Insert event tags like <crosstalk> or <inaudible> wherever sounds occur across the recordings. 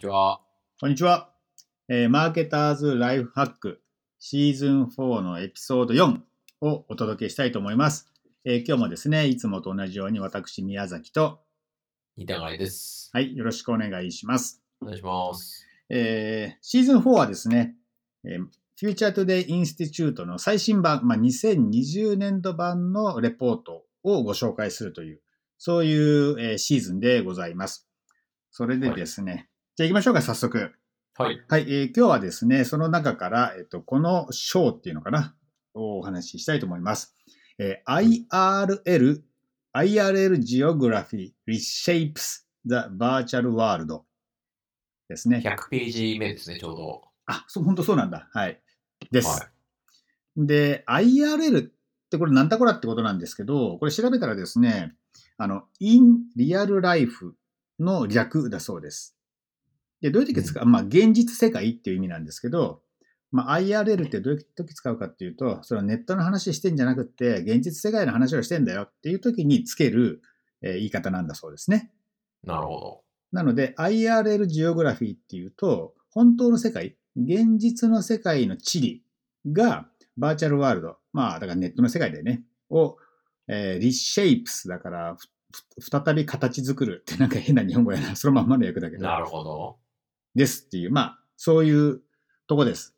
ちは。こんにちは、えーマーケターズライフハックシーズン4のエピソード4をお届けしたいと思います。えー今日もですね、いつもと同じように私、宮崎と、似たがいです。はい、よろしくお願いします。お願いします。えーシーズン4はですね、えー、Future Today Institute の最新版、まあ、2020年度版のレポートをご紹介するという、そういう、えーシーズンでございます。それでですね、じゃあ行きましょうか、早速。はい。はい、えー今日はですね、その中から、えっと、この章っていうのかな、をお話ししたいと思います。えー IRL、IRL Geography Reshapes the Virtual World ですね。100ページ目ですね、ちょうど。あ、そう、本当そうなんだ。はい。です。はで、IRL ってこれなんだこらってことなんですけど、これ調べたらですね、あの、in real life の略だそうです。で、どういう時使う、まあ、現実世界っていう意味なんですけど、まあ、IRL ってどういう時使うかっていうと、それはネットの話してんじゃなくて、現実世界の話をしてんだよっていう時につける、えー言い方なんだそうですね。い。なるほなので、IRL ジオグラフィーっていうと、本当の世界、現実の世界の地理がバーチャルワールド、まあ、だからネットの世界でね、を、えー、リシェイプスだから、再び形作るってなんか変な日本語やな。そのまんまの訳だけど。ど。なるほど。ですっていう、まあ、そういうとこです。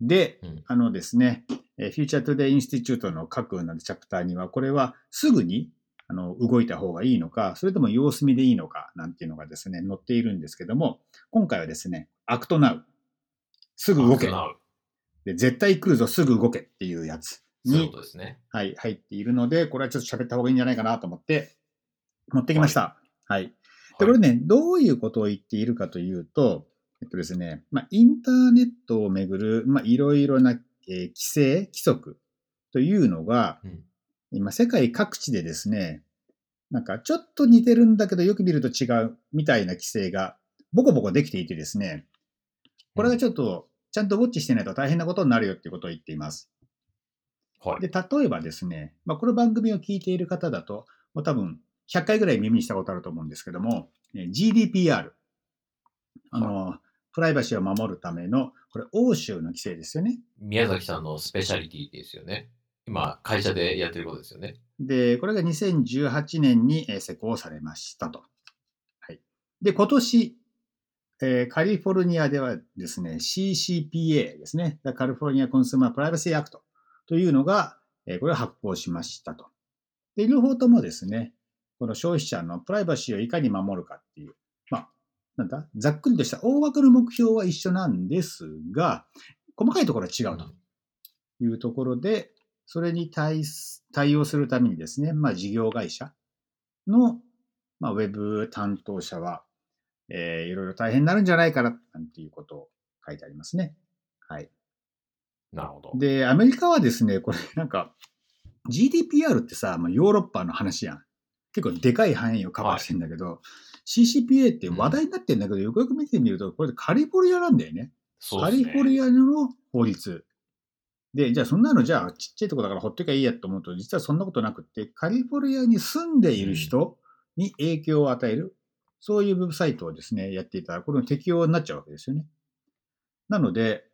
で、うんあのですね、えー Future Today Institute の各なるチャプターには、これはすぐにあの動いた方がいいのか、それとも様子見でいいのか、なんていうのがですね、載っているんですけども、今回はですね、アクトナウ。すぐ動け。で絶対来るぞ、すぐ動けっていうやつにそうですね。はい、入っているので、これはちょっと喋った方がいいんじゃないかなと思って、持ってきました。はい。で、これね、どういうことを言っているかというと、えっとですね、まあ、インターネットをめぐる、まあ、いろいろな、えー規制、規則というのが、うん今、世界各地でですね、なんかちょっと似てるんだけど、よく見ると違うみたいな規制が、ボコボコできていてですね、これがちょっと、ちゃんとウォッチしてないと大変なことになるよっていうことを言っています。はい。で、例えばですね、まあ、この番組を聞いている方だと、もう多分100回ぐらい耳にしたことあると思うんですけども、えー GDPR、あの、プライバシーを守るための、これ、欧州の規制ですよね。宮崎さんのスペシャリティですよね。今、会社でやってることですよね。で、これが2018年にえー施行されましたと。はい。で、今年、えーカリフォルニアではですね、CCPA ですね、カリフォルニアコンスーマープライバシーアクトというのが、えーこれを発行しましたと。で、両方ともですね、この消費者のプライバシーをいかに守るかっていう、まあ、なんだ、ざっくりとした大枠の目標は一緒なんですが、細かいところは違うというところで、それに対す対応するためにですね、まあ、事業会社の、まあ、ウェブ担当者は、えーいろいろ大変になるんじゃないかな、なんていうことを書いてありますね。はい。なるほど。で、アメリカはですね、これなんか、GDPR ってさ、まあ、ヨーロッパの話やん。結構でかい範囲をカバーしてんだけど、CCPA って話題になってんだけど、よくよく見てみると、これカリフォルニアなんだよね。ね。リフォルニアの法律。で、じゃあそんなのじゃあちっちゃいとこだからほっときゃいいやと思うと、実はそんなことなくって、カリフォルニアに住んでいる人に影響を与える、そういうウェブサイトをですね、やっていたら、これの適用になっちゃうわけですよね。なので、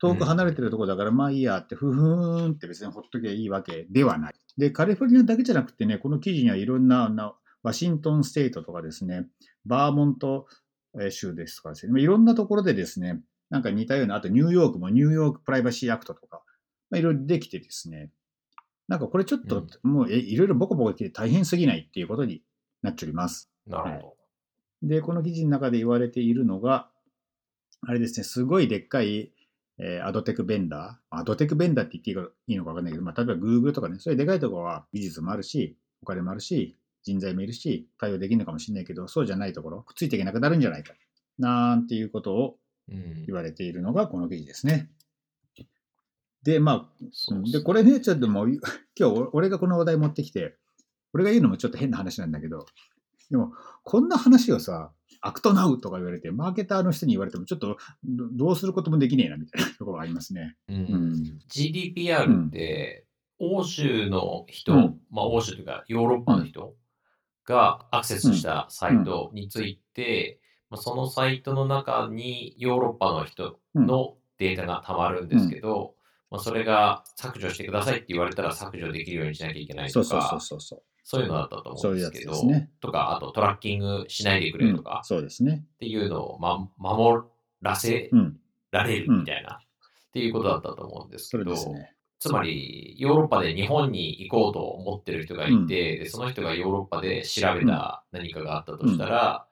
遠く離れてるとこだから、まあいいやって、ふふーんって別にほっときゃいいわけではない。で、カリフォルニアだけじゃなくてね、この記事にはいろんな、Washington State とかですね、バーモントえー州ですとかですね、まあいろんなところでですね、なんか似たような、あとニューヨークも New York Privacy Act とか、まあ、いろいろできてですね、なんかこれちょっともうえいろいろボコボコできて大変すぎないっていうことになっております。なるほで、この記事の中で言われているのが、あれですね、すごいでっかい、えーアドテクベンダー、アドテクベンダーって言っていいのかわかんないけど、まあ、例えば Google とかね、そういうでかいところは技術もあるし、お金もあるし、人材もいるし、対応できるのかもしれないけど、そうじゃないところ、くっついていけなくなるんじゃないか、なんていうことを言。われているのがこの記事ですね。で、まあ、そうで、これね、ちょっともう、今日俺がこの話題持ってきて、俺が言うのもちょっと変な話なんだけど、でも、こんな話をさ、アクトナウとか言われて、マーケターの人に言われても、ちょっとどどうすることもできねえな、みたいな <laughs> ところがありますね。ううん。ん。GDPR って、欧州の人、うん。まあ欧州というかヨーロッパの人がアクセスしたサイトについて、まあそのサイトの中にヨーロッパの人のデータが溜まるんですけど、まあ、それが削除してくださいって言われたら削除できるようにしなきゃいけないとそうそうそうか、そうそう。そういうのだったと思うんですけど、ねとか、あとトラッキングしないでくれとか、うんそうですね。っていうのを、ま、守らせうん。られるみたいな、っていうことだったと思うんですそけど、ね。つまりヨーロッパで日本に行こうと思ってる人がいて、でその人がヨーロッパで調べた何かがあったとしたら、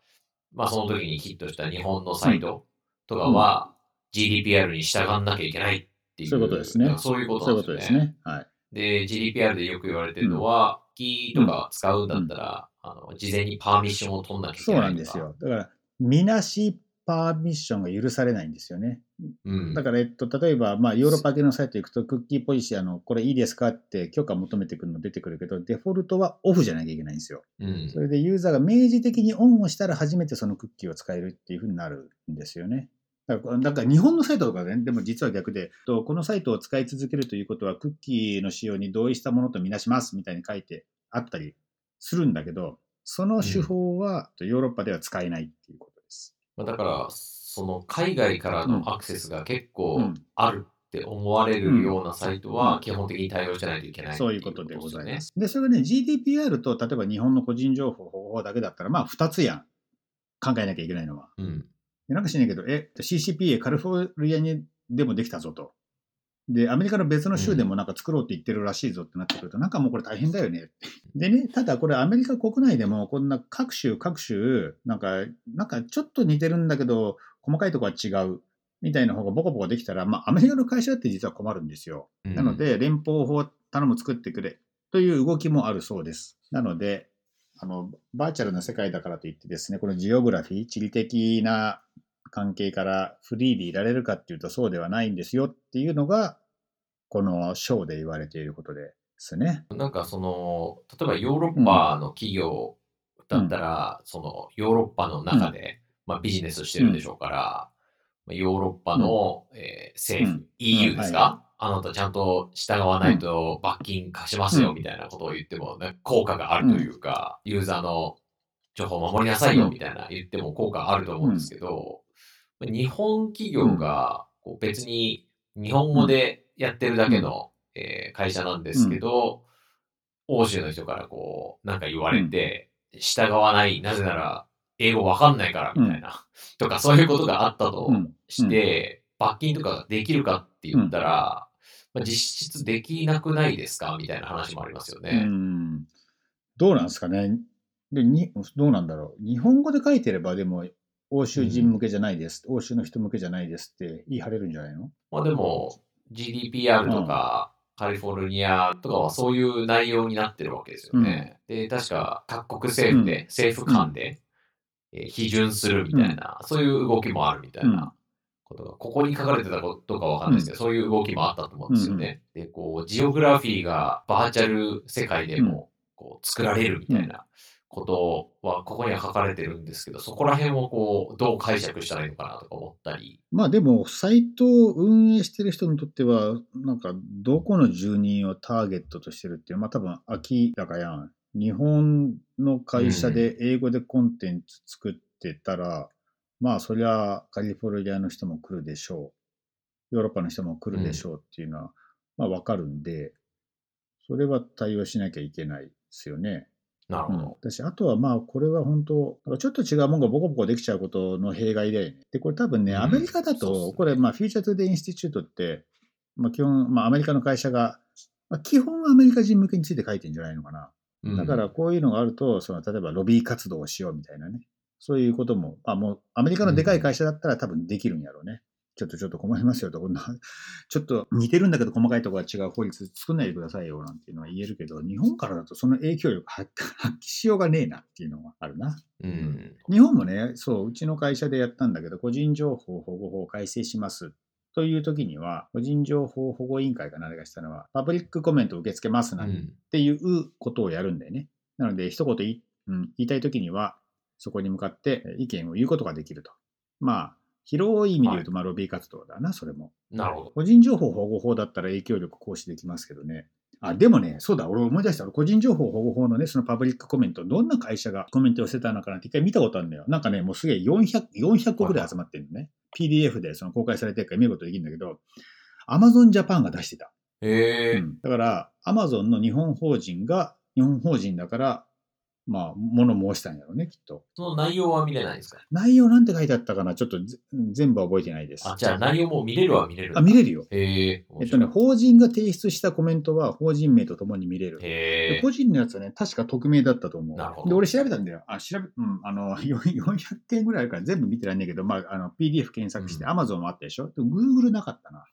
まあその時にヒットした日本のサイトとかは GDPR に従わなきゃいけないっていう、そういうことですねそういう。ことですね。はい。で、GDPR でよく言われてるのは、キーとか使うんだったら、あの事前にパーミッションを取んなきゃいけそうないとか。なんですよ。だから、みなしパーミッションが許されないんですよね。うん。だから、えっと、例えば、まあ、ヨーロッパ系のサイト行くと、クッキーポリシー、あの、これいいですかって許可求めてくるの出てくるけど、デフォルトはオフじゃなきゃいけないんですよ。うんそれでユーザーが明示的にオンをしたら初めてそのクッキーを使えるっていうふうになるんですよね。だからだから日本のサイトとかね、でも実は逆で、とこのサイトを使い続けるということは、クッキーの使用に同意したものとみなしますみたいに書いてあったりするんだけど、その手法はヨーロッパでは使えないっていうことです。まあだから、その海外からのアクセスが結う構んあるって思われるようなサイトはうん基本的に対応しないといけないそういうことでございまね。す。で、それがね、GDPR と例えば日本の個人情報保護法だけだったら、まあ2つやん。考えなきゃいけないのは。うん。でなんか知らないけど、え、CCPA カリフォルニアにでもできたぞと。で、アメリカの別の州でもなんか作ろうって言ってるらしいぞってなってくると、なんかもうこれ大変だよね。でね、ただこれアメリカ国内でもこんな各州各州、なんか、なんかちょっと似てるんだけど、細かいとこは違うみたいな方がボコボコできたら、まあアメリカの会社って実は困るんですよ。うんなので、連邦法頼む作ってくれという動きもあるそうです。なので、あの、バーチャルな世界だからといってですね、このジオグラフィー、地理的な関係からフリーでいられるかっていうとそうではないんですよっていうのが、この章で言われていることですね。なんかその、例えばヨーロッパの企業だったら、そのヨーロッパの中で、まあ、ビジネスしてるでしょうから、まあヨーロッパの、えー政府、うん。EU ですか、うんはあなたちゃんと従わないと罰金貸しますようん。みたいなことを言っても、ね、効果があるというか、ユーザーの情報を守りなさいよみたいな言っても効果あると思うんですけど、日本企業がこう別に日本語でやってるだけの、えー会社なんですけど、欧州の人からこう、なんか言われて、従わない、なぜなら英語わかんないからみたいな、とかそういうことがあったとうん。して、罰金とかできるかって言ったら、まあ、実質できなくないですか？みたいな話もありますようね。ん。どうなんですかね。でにどうなんだろう。日本語で書いてれば、でも、欧州人向けじゃないです、欧州の人向けじゃないですって言い張れるんじゃないの？まあでも、GDPR とか、カリフォルニアとかはそういう内容になってるわけですよね。で、確か各国政府で、うん政府間で、えー批准するみたいな、そういう動きもあるみたいなことが、ここに書かれてたことかわかんないですけど、そういう動きもあったと思うんですよね。で、こう、ジオグラフィーがバーチャル世界でも、こう、作られるみたいなことは、ここには書かれてるんですけど、そこら辺をこう、どう解釈したらいいのかなとか思ったり。まあでも、サイトを運営してる人にとっては、なんか、どこの住人をターゲットとしてるっていう、まあ多分明らかやん。日本の会社で英語でコンテンツ作ってたら、まあそりゃカリフォルニアの人も来るでしょう。ヨーロッパの人も来るでしょうっていうのは、まあわかるんで、それは対応しなきゃいけないですよね。うんなるほど。、私、あとはまあ、これは本当、ちょっと違うものがボコボコできちゃうことの弊害だよね。で、これ多分ね、うんアメリカだと、そうっすねこれ、まあ、 Future Today Institute って、まあ、基本、まあ、アメリカの会社が、まあ、基本はアメリカ人向けについて書いてんじゃないのかな。うんだから、こういうのがあると、その、例えば、ロビー活動をしようみたいなね。そういうことも、あ、もう、アメリカのでかい会社だったら多分できるんやろうね。ちょっとちょっと困りますよと、こんな、<laughs> ちょっと似てるんだけど細かいところが違う法律作んないでくださいよなんていうのは言えるけど、日本からだとその影響力発 <laughs> 発揮しようがねえなっていうのがあるな。うん。日本もね、そう、うちの会社でやったんだけど、個人情報保護法を改正します。という時には、個人情報保護委員会か何かしたのは、パブリックコメントを受け付けますなんうんていうことをやるんだよね。なので、一言言い,、うん、言いたい時には、そこに向かってえ意見を言うことができると。まあ、広い意味で言うと、まあ、ロビー活動だな、それも。なるほど。個人情報保護法だったら影響力行使できますけどね。あ、でもね、そうだ、俺思い出した。俺個人情報保護法のね、そのパブリックコメント、どんな会社がコメントを捨てたのかなって一回見たことあるんだよ。なんかね、もうすげえ400、400個ぐらい集まってるのね。PDF でその公開されてるから見ることできるんだけど、Amazon Japan が出してた。へえ、うん、だから、Amazon の日本法人が、日本法人だから、まあ、物申したんやろうね、きっと。その内容は見れないんですか？内容なんて書いてあったかな？ちょっとぜ全部は覚えてないです。あ、じゃあ内容も見れるは見れるあ、見れるよ。へえ。えっとね、法人が提出したコメントは法人名とともに見れる。へえ。で個人のやつはね、確か匿名だったと思う。なるほどで、俺調べたんだよ。あ、調べ、うん、あの、<laughs> よ400件ぐらいあるから全部見てないんだけど、まあ、あの、PDF 検索して、うん Amazon もあったでしょ？でも Google なかったな。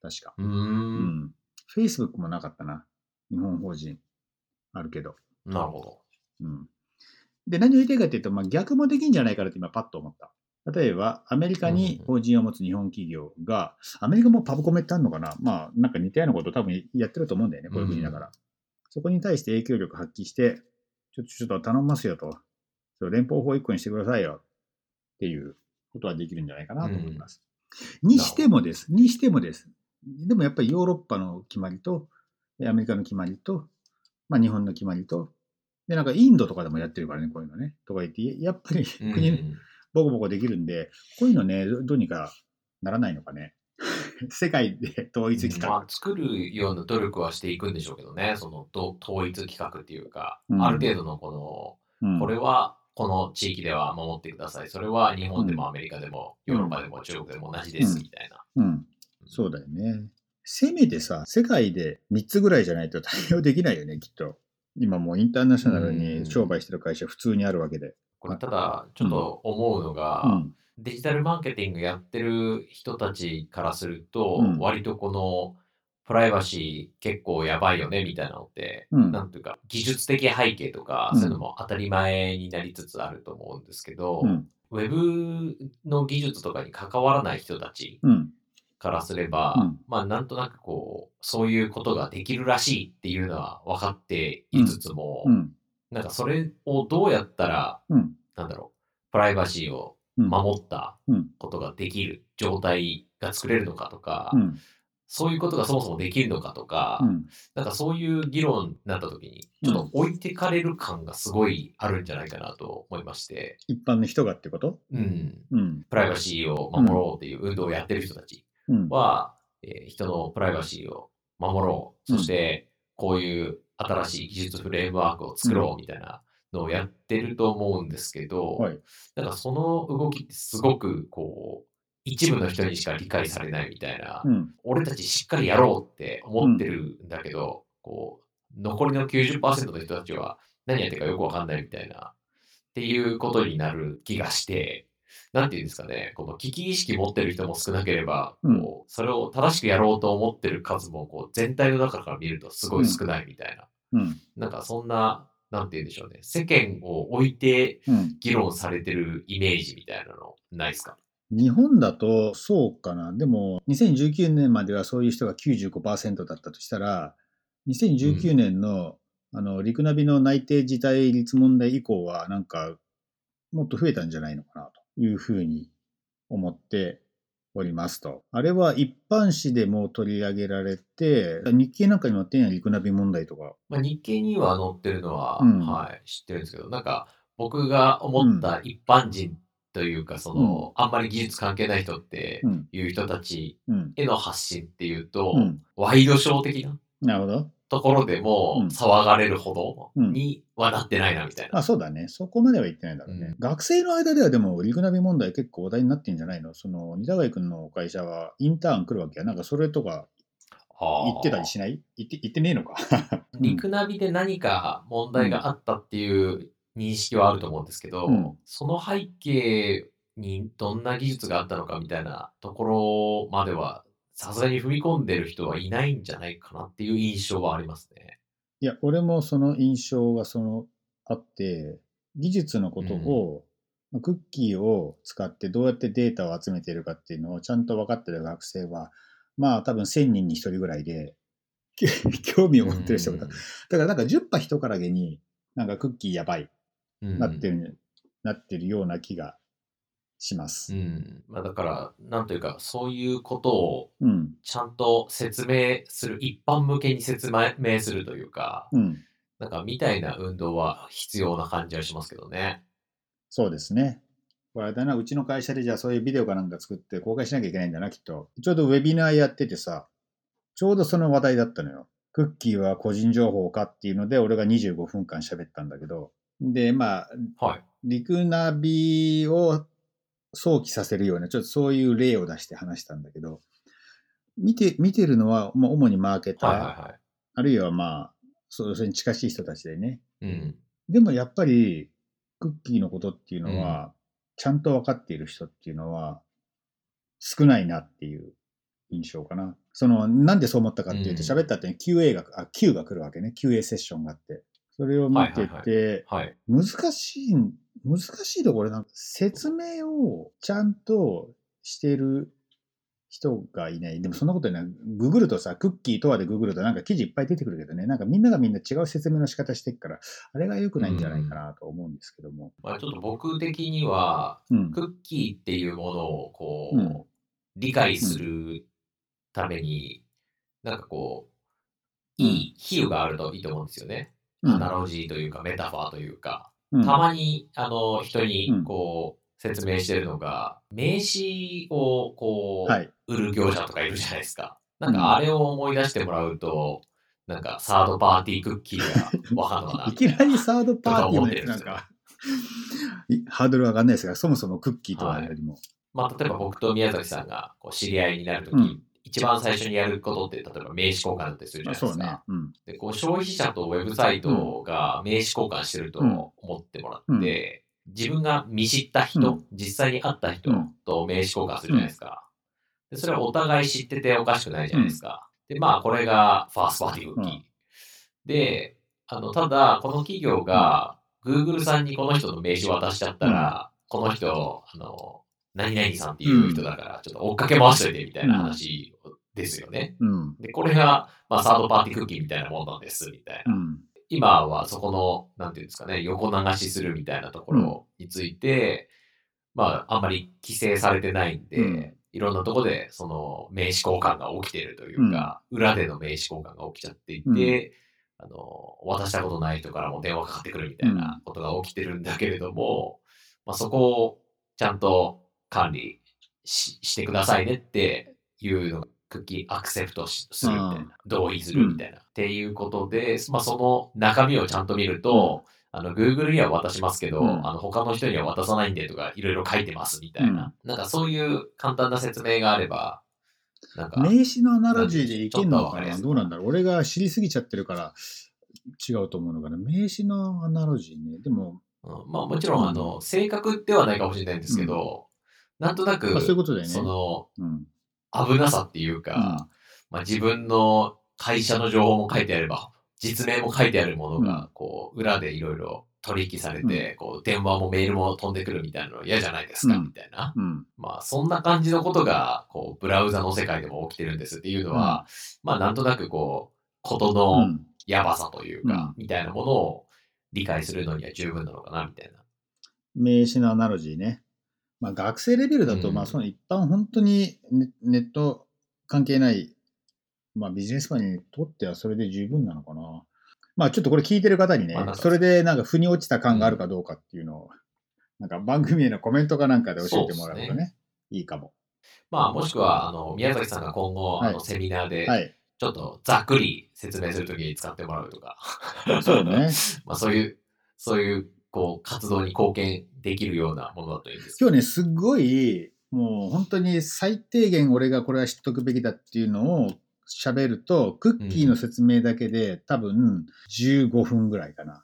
確か。うー。うんん。Facebook もなかったな。日本法人。あるけど。なるほど。うん。で、何を言いたいかというと、まあ、逆もできんじゃないかなって今パッと思った。例えば、アメリカに法人を持つ日本企業が、アメリカもパブコメってあるのかな？まあ、なんか似たようなこと多分やってると思うんだよね、こういう国だから。そこに対して影響力発揮して、ちょっと、ちょっと頼みますよと。そう連邦法一個にしてくださいよ。っていうことはできるんじゃないかなと思います。にしてもです。にしてもです。でもやっぱりヨーロッパの決まりと、アメリカの決まりと、まあ日本の決まりと、で、なんかインドとかでもやってるからね、こういうのね。とか言って、やっぱりうん国、ボコボコできるんで、こういうのね、どどうにかならないのかね。<laughs> 世界で統一企画。まあ、作るような努力はしていくんでしょうけどね、そのど統一企画っていうか、うんある程度のこうんの、これはこの地域では守ってください。それは日本でもアメリカでも、うんヨーロッパでも中国でも同じです、みたいな。うん。そうだよね。せめてさ、世界で3つぐらいじゃないと対応できないよね、きっと。今もうインターナショナルに商売してる会社普通にあるわけで。これただ、ちょっと思うのが、うん。デジタルマーケティングやってる人たちからすると、うん割とこのプライバシー結構やばいよねみたいなのって、うんなんていうか技術的背景とか、うんそういうのも当たり前になりつつあると思うんですけど、うん。ウェブの技術とかに関わらない人たちうん。からすれば、うんまあなんとなくこう、そういうことができるらしいっていうのは分かっていつつも、うん。なんかそれをどうやったら、うん。なんだろう、プライバシーをうん。守ったうんことができる状態が作れるのかとか、うん。そういうことがそもそもできるのかとか、うん。なんかそういう議論になった時に、ちょっと置いてかれる感がすごいあるんじゃないかなと思いまして、一般の人がってこと？うん、うん。プライバシーを守ろうっていう運動をやってる人たちうん。は、えー人のプライバシーを守ろう、うんそしてこういう新しい技術フレームワークを作ろうみたいなのをやってると思うんですけど、はい。なんかその動きってすごくこう、一部の人にしか理解されないみたいな、うん。俺たちしっかりやろうって思ってるんだけど、こう、残りの90%の人たちは何やってるかよくわかんないみたいな、っていうことになる気がして、なんていうんですかね、この危機意識持ってる人も少なければ、うん。こうそれを正しくやろうと思ってる数もこう全体の中から見るとすごい少ないみたいな、うん。なんかそんな、なんて言うんでしょうね、世間を置いてうん。議論されてるイメージみたいなのないですか？日本だとそうかな。でも、2019年まではそういう人が95%だったとしたら、2019年の、あの、陸ナビの内定辞退率問題以降は、なんか、もっと増えたんじゃないのかな、というふうに思っておりますと。あれは一般紙でも取り上げられて、日経なんかにも載ってんや陸ナビ問題とか。まあ、日経には載ってるのは、うんはい、知ってるんですけど、なんか僕が思った一般人というか、その、あんまり技術関係ない人ってうん。いう人たちうん。への発信っていうと、うんワイドショー的ななるほど。ところでもうん騒がれるほどうんにはなってないなみたいな。あ、そうだね。そこまでは言ってないだろうね。うん学生の間ではでも、リグナビ問題結構話題になってんじゃないの？その、二田貝君の会社はインターン来るわけや。なんかそれとか言ってたりしない？言って、言ってねえのか？<laughs> リクナビで何か問題があったっていう認識はあると思うんですけど、うんその背景にどんな技術があったのかみたいなところまでは、さすがに踏み込んでる人はいないんじゃないかなっていう印象はありますね。いや、俺もその印象がその、あって、技術のことを、クッキーを使ってどうやってデータを集めているかっていうのをちゃんと分かってる学生は、まあ多分1000人に1人ぐらいで、<laughs> 興味を持ってる人が、だからなんか10波人からげに、なんかクッキーやばい、うん。なってる、なってるような気がしますう。ん。まあ、だから、なんというか、そういうことをうん。ちゃんと説明する、一般向けに説明するというか、うん。なんか、みたいな運動は必要な感じはしますけどね。そうですね。これあれだな、うちの会社でじゃあそういうビデオかなんか作って公開しなきゃいけないんだな、きっと。ちょうどウェビナーやっててさ、ちょうどその話題だったのよ。クッキーは個人情報かっていうので、俺が25分間喋ったんだけど、で、まあ、はい。リクナビを想起させるような、ちょっとそういう例を出して話したんだけど、見て、見てるのは、まあ、主にマーケター、はいはいはい。あるいはまあ、そうそれに近しい人たちでね。うん。でもやっぱり、クッキーのことっていうのは、ちゃんと分かっている人っていうのは、少ないなっていう印象かな。その、なんでそう思ったかっていうと、うん喋った後に QA が、あ、Q が来るわけね。QA セッションがあって。それを見てて、はいはい。難しい、難しいところなんか説明をちゃんとしてる人がいない。でもそんなことない。ググるとさ、クッキーとはでググるとなんか記事いっぱい出てくるけどね、なんかみんながみんな違う説明の仕方してるから、あれが良くないんじゃないかなと思うんですけども。まあ、ちょっと僕的には、うん。クッキーっていうものをこう、うん理解するために、なんかこう、いい比喩があるといいと思うんですよね。うんアナロジーというか、メタファーというか。うんたまに、あの、人うにん、こう、説明してるのが、名刺を、こう、はい。売る業者とかいるじゃないですか。なんか、あれを思い出してもらうと、なんか、サードパーティークッキーが <laughs> わかるのかな。いきなりサードパーティーってなんか、いハードル上がんないですが、そもそもクッキーとはよりも。まあ、例えば僕と宮崎さんがこう知り合いになるとき、うん一番最初にやることって、例えば名刺交換だったりするじゃないですか。。うん。でこう消費者とウェブサイトが名刺交換してると思ってもらって、自分が見知った人、うん実際に会った人うんと名刺交換するじゃないですか。でそれはお互い知ってておかしくないじゃないですか。で、まあ、これがファーストパーティーキー。うんで、あの、ただ、この企業が、Google さんにこの人の名刺を渡しちゃったら、この人、あの、何々さんっていう人だから、ちょっと追っかけ回しといてみたいな話ですよね。うん。で、これが、まあ、サードパーティークッキーみたいなもんなんです、みたいな。うん。今はそこの、なんていうんですかね、横流しするみたいなところについて、まあ、あんまり規制されてないんで、うんいろんなところで、その、名刺交換が起きているというか、裏での名刺交換が起きちゃっていて、あの、渡したことない人からも電話かかってくるみたいなことが起きてるんだけれども、まあ、そこをちゃんと管理ししてくださいねっていうのが、クッキーアクセプトしするみたいな、同意するみたいな、っていうことで、まあ、その中身をちゃんと見ると、あの、Google には渡しますけど、うん。あの、他の人には渡さないんでとか、いろいろ書いてますみたいな、なんかそういう簡単な説明があれば、なんか、名刺のアナロジーでいけんのかな？どうなんだろう？俺が知りすぎちゃってるから違うと思うのかな？名刺のアナロジーね。でも、うん。まあもちろん、あの、正確ではないかもしれないんですけど、なんとなく、まあ、そういうことだよね。その、うん。危なさっていうか、まあ自分の会社の情報も書いてあれば、実名も書いてあるものうんが、こう、裏でいろいろ取引されて、こう、電話もメールも飛んでくるみたいなの嫌じゃないですか、うんみたいな。うん。まあ、そんな感じのことが、こう、ブラウザの世界でも起きてるんですっていうのは、まあ、なんとなくこう、ことうのん。やばさというか、うみたいなものを理解するのには十分なのかな、みたいな。名刺のアナロジーね。まあ、学生レベルだと、うんまあ、その一般本当にネネット関係ない、まあ、ビジネスマンにとってはそれで十分なのかな。まあ、ちょっとこれ聞いてる方にねそれでなんか腑に落ちた感があるかどうかっていうのを、なんか番組へのコメントかなんかで教えてもらうとね、いいかも。まあ、もしくは、あの、宮崎さんが今後、はいあの、セミナーで、はい。ちょっとざっくり説明するときに使ってもらうとか、<laughs> そうね。まあ、そういう、そういう、こう、活動に貢献できるようなものだといいんです。今日ね、すっごい、もう本当に最低限俺がこれは知っとくべきだっていうのを喋ると、クッキーの説明だけで多分15分ぐらいかな。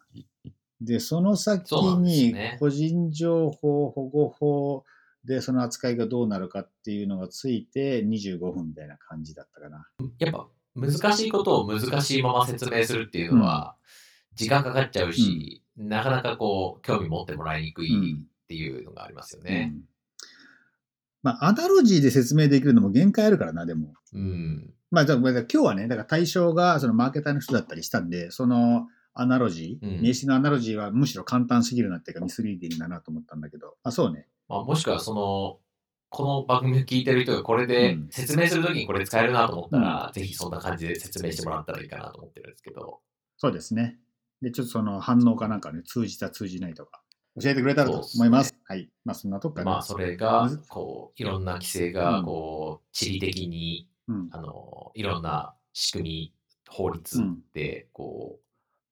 で、その先にね個人情報保護法でその扱いがどうなるかっていうのがついて25分みたいな感じだったかな。やっぱ、難しいことを難しいまま説明するっていうのは、時間かかっちゃうし、なかなかこう、興味持ってもらいにくいっていうのがありますよね。うんまあ、アナロジーで説明できるのも限界あるからな、でも。うん。まあ、だから今日はね、だから対象がそのマーケターの人だったりしたんで、そのアナロジー、うん名詞のアナロジーはむしろ簡単すぎるなっていうかミスリーディングだなと思ったんだけど、あ、そうね。まあ、もしくはその、この番組を聞いてる人がこれでうん説明するときにこれ使えるなと思ったら、ぜひそんな感じで説明してもらったらいいかなと思ってるんですけど、そうですね。で、ちょっとその反応かなんかね、通じた通じないとか、教えてくれたらと思います。はい。まあ、そんなとこかな。まあ、それがこう、いろんな規制うが、んこう、地理的に、うん。あの、いろんな仕組み、法律で、こ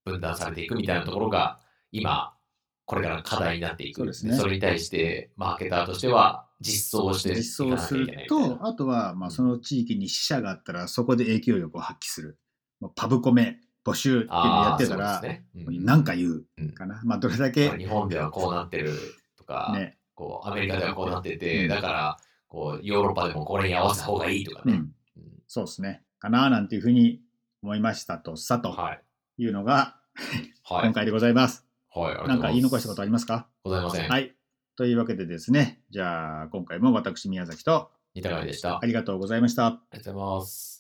う、分断されていくみたいなところが、今、これから課題になっていく。そうですねそれに対して、マーケターとしては、実装していかな実装すると、あとは、まあ、その地域に死者があったら、そこで影響力を発揮する。パブコメ、募集っていうのをやってたら、あーそうですねうん何か言ううんかな。まあ、どれだけ、日本ではこうなってるとか、ね、こうアメリカではこうなってて、うんだからこうヨーロッパでもこれに合わせた方がいいとかね。そうですね。かななんていうふうに思いましたとさとはい。いうのが、はい。今回でございます。はい。なんか言い残したまことありますか？すございません。はい。というわけでですね、じゃあ今回も私宮崎とでした。あありがとうございました。りがとうございます。